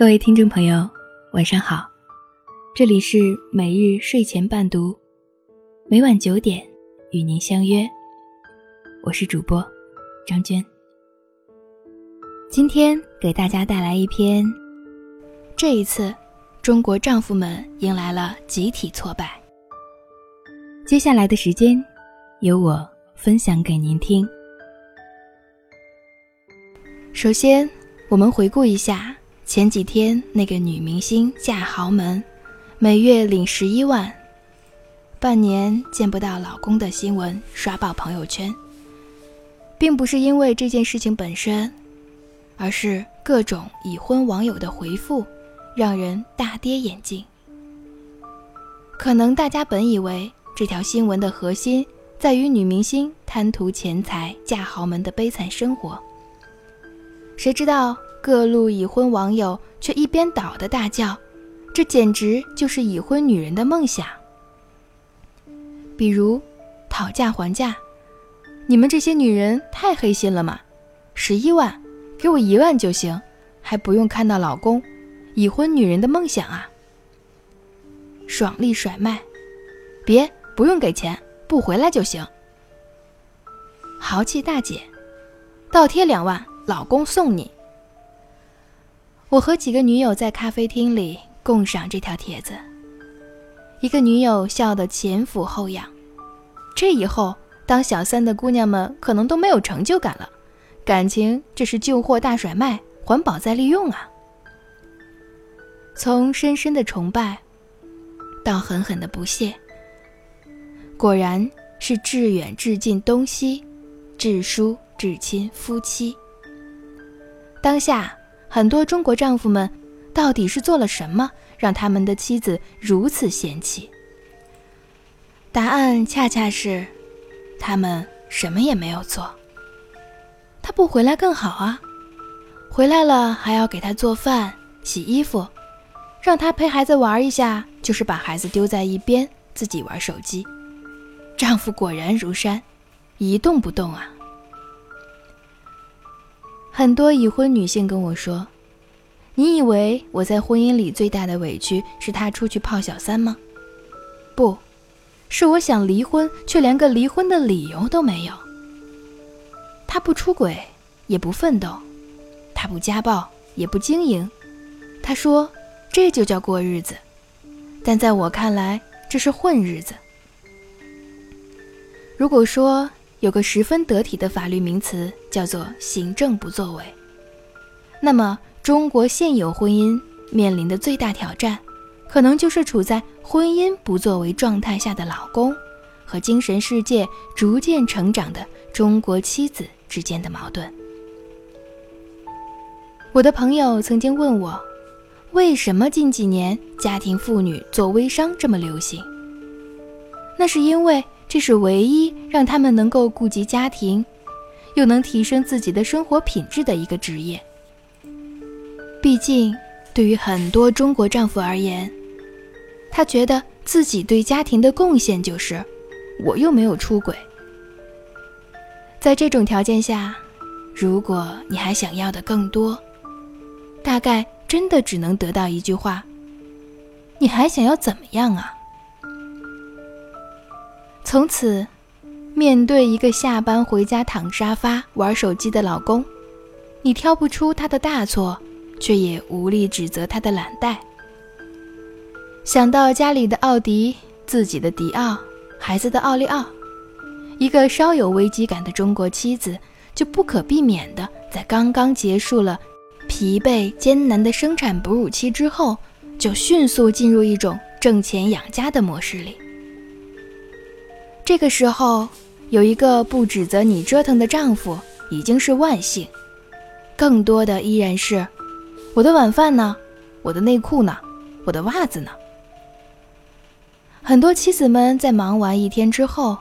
各位听众朋友，晚上好，这里是每日睡前伴读，每晚九点与您相约，我是主播张娟。今天给大家带来一篇，这一次中国丈夫们迎来了集体挫败。接下来的时间，由我分享给您听。首先，我们回顾一下前几天那个女明星嫁豪门，每月领十一万，半年见不到老公的新闻刷爆朋友圈，并不是因为这件事情本身，而是各种已婚网友的回复，让人大跌眼镜。可能大家本以为这条新闻的核心在于女明星贪图钱财嫁豪门的悲惨生活。谁知道各路已婚网友却一边倒的大叫：“这简直就是已婚女人的梦想。”比如，讨价还价，你们这些女人太黑心了嘛！十一万，给我一万就行，还不用看到老公，已婚女人的梦想啊！爽利甩卖，别不用给钱，不回来就行。豪气大姐，倒贴两万。老公送你。我和几个女友在咖啡厅里共赏这条帖子，一个女友笑得前俯后仰。这以后当小三的姑娘们可能都没有成就感了，感情这是旧货大甩卖，环保再利用啊！从深深的崇拜，到狠狠的不屑，果然是至远至近东西，至疏至亲夫妻。当下，很多中国丈夫们到底是做了什么，让他们的妻子如此嫌弃？答案恰恰是，他们什么也没有做。他不回来更好啊，回来了还要给他做饭、洗衣服，让他陪孩子玩一下，就是把孩子丢在一边，自己玩手机。丈夫果然如山，一动不动啊。很多已婚女性跟我说：“你以为我在婚姻里最大的委屈是他出去泡小三吗？不，是我想离婚，却连个离婚的理由都没有。他不出轨，也不奋斗，他不家暴，也不经营。他说这就叫过日子，但在我看来，这是混日子。如果说……”有个十分得体的法律名词，叫做“行政不作为”。那么，中国现有婚姻面临的最大挑战，可能就是处在婚姻不作为状态下的老公和精神世界逐渐成长的中国妻子之间的矛盾。我的朋友曾经问我，为什么近几年家庭妇女做微商这么流行？那是因为。这是唯一让他们能够顾及家庭，又能提升自己的生活品质的一个职业。毕竟，对于很多中国丈夫而言，他觉得自己对家庭的贡献就是，我又没有出轨。在这种条件下，如果你还想要的更多，大概真的只能得到一句话：你还想要怎么样啊？从此，面对一个下班回家躺沙发玩手机的老公，你挑不出他的大错，却也无力指责他的懒怠。想到家里的奥迪、自己的迪奥、孩子的奥利奥，一个稍有危机感的中国妻子，就不可避免的在刚刚结束了疲惫艰难的生产哺乳期之后，就迅速进入一种挣钱养家的模式里。这个时候，有一个不指责你折腾的丈夫已经是万幸，更多的依然是我的晚饭呢，我的内裤呢，我的袜子呢。很多妻子们在忙完一天之后，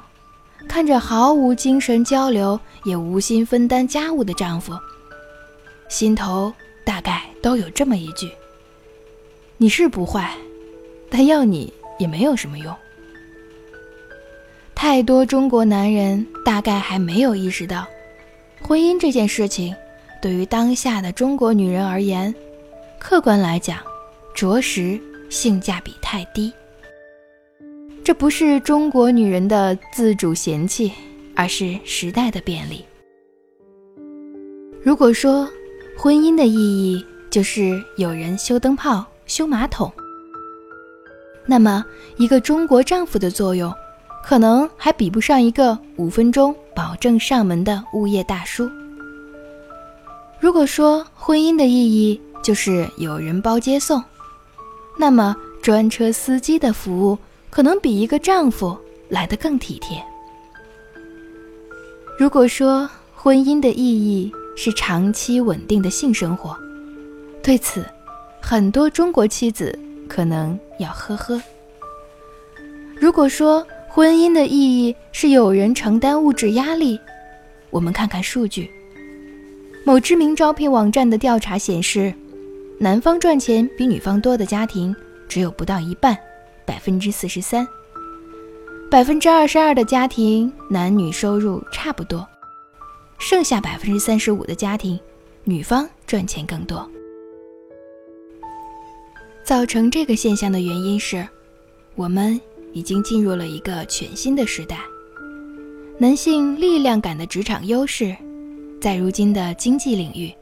看着毫无精神交流也无心分担家务的丈夫，心头大概都有这么一句：你是不坏，但要你也没有什么用。太多中国男人大概还没有意识到，婚姻这件事情，对于当下的中国女人而言，客观来讲，着实性价比太低。这不是中国女人的自主嫌弃，而是时代的便利。如果说婚姻的意义就是有人修灯泡、修马桶，那么一个中国丈夫的作用，可能还比不上一个五分钟保证上门的物业大叔。如果说婚姻的意义就是有人包接送，那么专车司机的服务可能比一个丈夫来得更体贴。如果说婚姻的意义是长期稳定的性生活，对此，很多中国妻子可能要呵呵。如果说婚姻的意义是有人承担物质压力，我们看看数据。某知名招聘网站的调查显示，男方赚钱比女方多的家庭只有不到一半，百分之四十三；百分之二十二的家庭男女收入差不多，剩下百分之三十五的家庭，女方赚钱更多。造成这个现象的原因是，我们已经进入了一个全新的时代，男性力量感的职场优势。在如今的经济领域，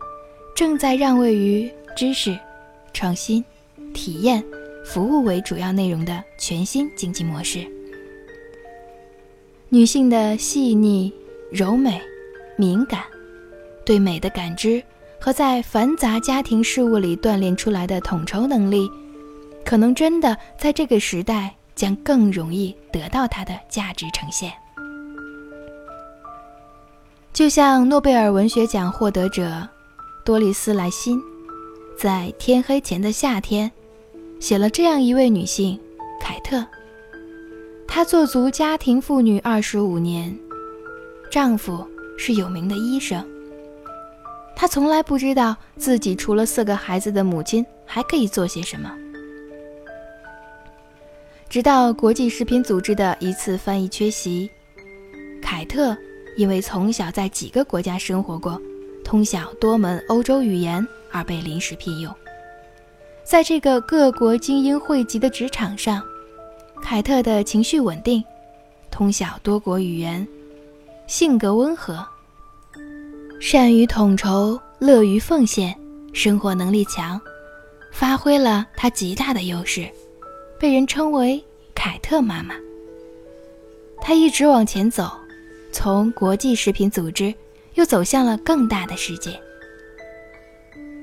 正在让位于知识、创新、体验、服务为主要内容的全新经济模式。女性的细腻、柔美、敏感，对美的感知和在繁杂家庭事务里锻炼出来的统筹能力，可能真的在这个时代将更容易得到它的价值呈现。就像诺贝尔文学奖获得者多丽丝·莱辛在《天黑前的夏天》写了这样一位女性凯特。她做足家庭妇女二十五年，丈夫是有名的医生。她从来不知道自己除了四个孩子的母亲还可以做些什么。直到国际食品组织的一次翻译缺席，凯特。因为从小在几个国家生活过，通晓多门欧洲语言而被临时聘用。在这个各国精英汇集的职场上，凯特的情绪稳定，通晓多国语言，性格温和，善于统筹，乐于奉献，生活能力强，发挥了他极大的优势，被人称为“凯特妈妈”。她一直往前走。从国际食品组织，又走向了更大的世界。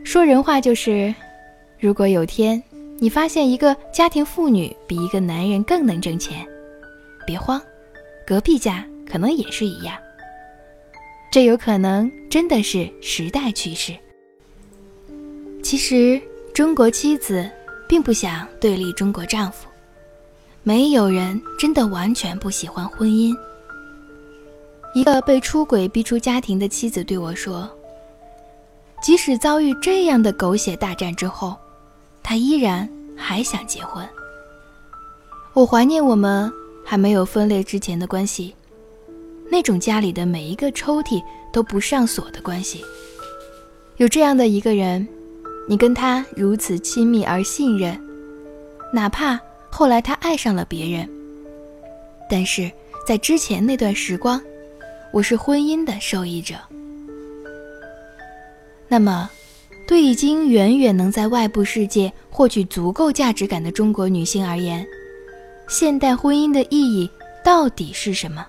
说人话就是，如果有天你发现一个家庭妇女比一个男人更能挣钱，别慌，隔壁家可能也是一样。这有可能真的是时代趋势。其实，中国妻子并不想对立中国丈夫，没有人真的完全不喜欢婚姻。一个被出轨逼出家庭的妻子对我说：“即使遭遇这样的狗血大战之后，她依然还想结婚。”我怀念我们还没有分裂之前的关系，那种家里的每一个抽屉都不上锁的关系。有这样的一个人，你跟他如此亲密而信任，哪怕后来他爱上了别人，但是在之前那段时光。我是婚姻的受益者。那么，对已经远远能在外部世界获取足够价值感的中国女性而言，现代婚姻的意义到底是什么？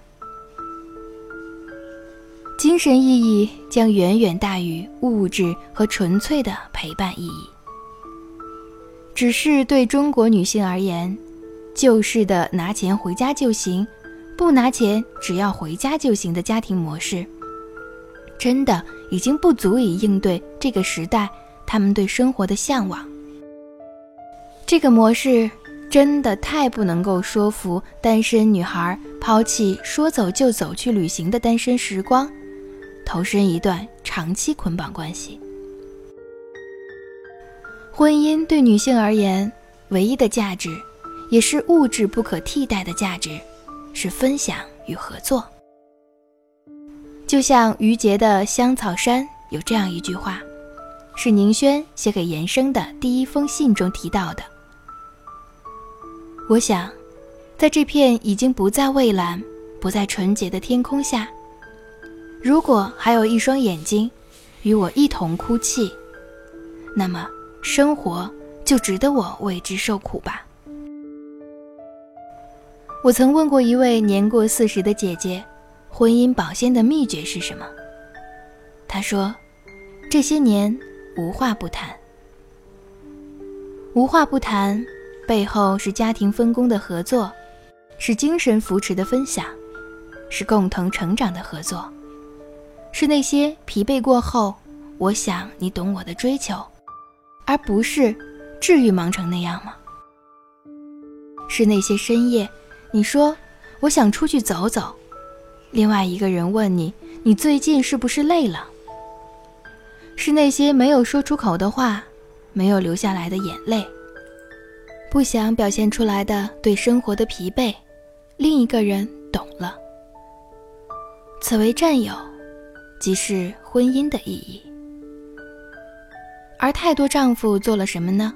精神意义将远远大于物质和纯粹的陪伴意义。只是对中国女性而言，旧式的拿钱回家就行。不拿钱，只要回家就行的家庭模式，真的已经不足以应对这个时代他们对生活的向往。这个模式真的太不能够说服单身女孩抛弃说走就走去旅行的单身时光，投身一段长期捆绑关系。婚姻对女性而言，唯一的价值，也是物质不可替代的价值。是分享与合作，就像于杰的《香草山》有这样一句话：“是宁轩写给严生的第一封信中提到的。我想，在这片已经不再蔚蓝、不再纯洁的天空下，如果还有一双眼睛与我一同哭泣，那么生活就值得我为之受苦吧。我曾问过一位年过四十的姐姐，婚姻保鲜的秘诀是什么？她说，这些年无话不谈，无话不谈。背后是家庭分工的合作，是精神扶持的分享，是共同成长的合作，是那些疲惫过后，我想你懂我的追求，而不是至于忙成那样吗？是那些深夜，你说我想出去走走，另外一个人问你，你最近是不是累了？是那些没有说出口的话，没有流下来的眼泪。不想表现出来的对生活的疲惫，另一个人懂了。此为战友，即是婚姻的意义。而太多丈夫做了什么呢？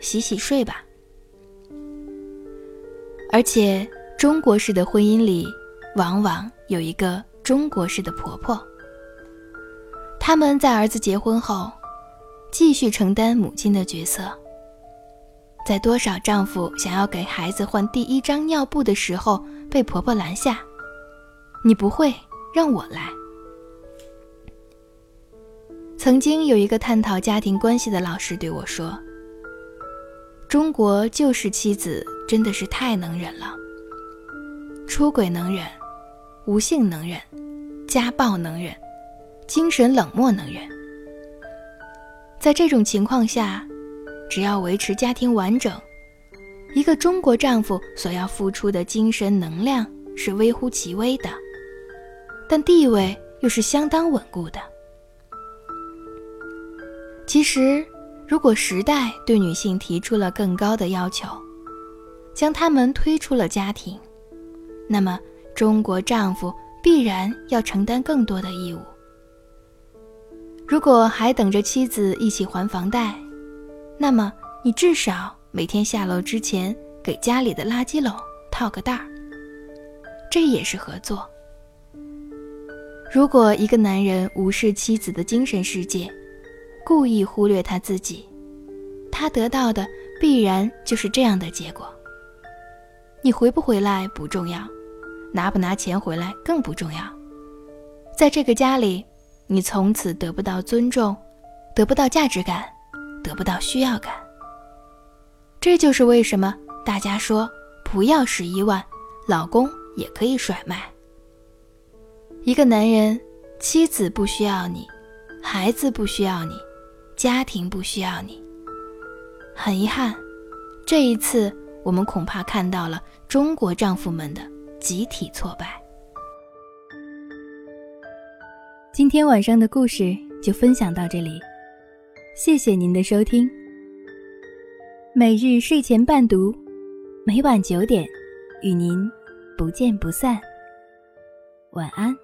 洗洗睡吧。而且中国式的婚姻里，往往有一个中国式的婆婆。他们在儿子结婚后，继续承担母亲的角色。在多少丈夫想要给孩子换第一张尿布的时候，被婆婆拦下。你不会，让我来。曾经有一个探讨家庭关系的老师对我说：“中国旧式妻子真的是太能忍了，出轨能忍，无性能忍，家暴能忍，精神冷漠能忍。在这种情况下。”只要维持家庭完整，一个中国丈夫所要付出的精神能量是微乎其微的，但地位又是相当稳固的。其实，如果时代对女性提出了更高的要求，将她们推出了家庭，那么中国丈夫必然要承担更多的义务。如果还等着妻子一起还房贷，那么，你至少每天下楼之前给家里的垃圾篓套个袋儿，这也是合作。如果一个男人无视妻子的精神世界，故意忽略他自己，他得到的必然就是这样的结果。你回不回来不重要，拿不拿钱回来更不重要。在这个家里，你从此得不到尊重，得不到价值感。得不到需要感，这就是为什么大家说不要十一万，老公也可以甩卖。一个男人，妻子不需要你，孩子不需要你，家庭不需要你。很遗憾，这一次我们恐怕看到了中国丈夫们的集体挫败。今天晚上的故事就分享到这里。谢谢您的收听。每日睡前伴读，每晚九点与您不见不散。晚安。